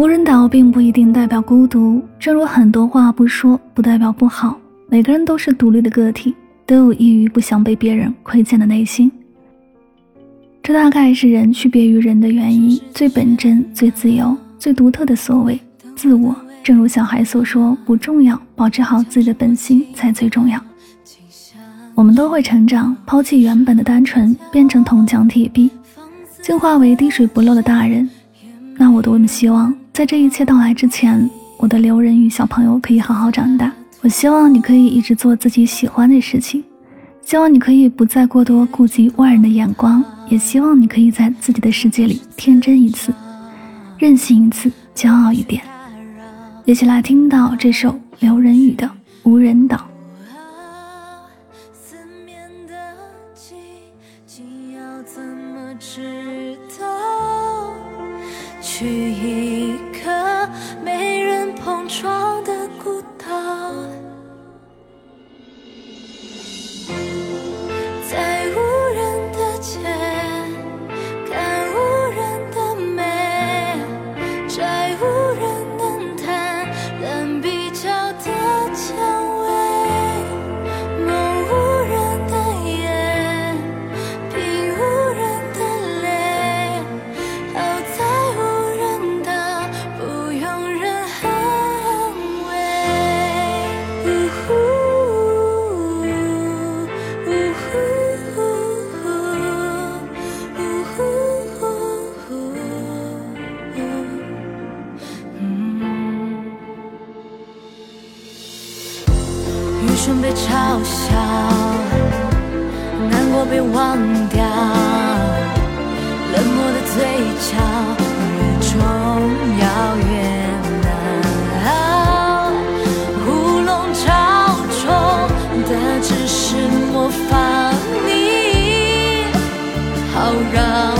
无人岛并不一定代表孤独，正如很多话不说不代表不好。每个人都是独立的个体，都有抑郁不想被别人窥见的内心。这大概是人区别于人的原因，最本真、最自由、最独特的所谓自我。正如小孩所说，不重要，保持好自己的本心才最重要。我们都会成长，抛弃原本的单纯，变成铜墙铁壁，进化为滴水不漏的大人。那我多么希望，在这一切到来之前，我的刘仁宇小朋友可以好好长大。我希望你可以一直做自己喜欢的事情，希望你可以不再过多顾及外人的眼光，也希望你可以在自己的世界里天真一次，任性一次，骄傲一点。一起来听到这首刘仁宇的《无人岛》。怎么知道去一个没人碰撞的愚蠢被嘲笑，难过被忘掉，冷漠的嘴角越重要越难熬。乌龙超重的只是模仿你，好让。